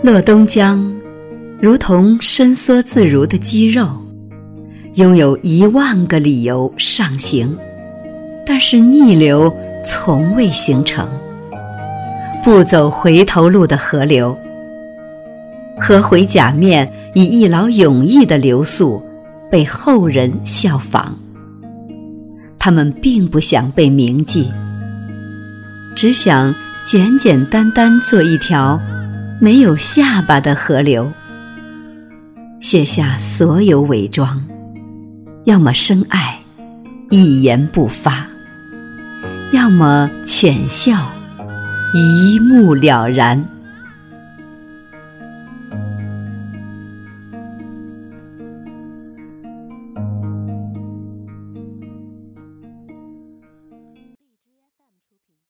乐东江，如同伸缩自如的肌肉，拥有一万个理由上行，但是逆流从未形成。不走回头路的河流，河回甲面以一劳永逸的流速，被后人效仿。他们并不想被铭记，只想简简单单做一条。没有下巴的河流，卸下所有伪装，要么深爱，一言不发；要么浅笑，一目了然。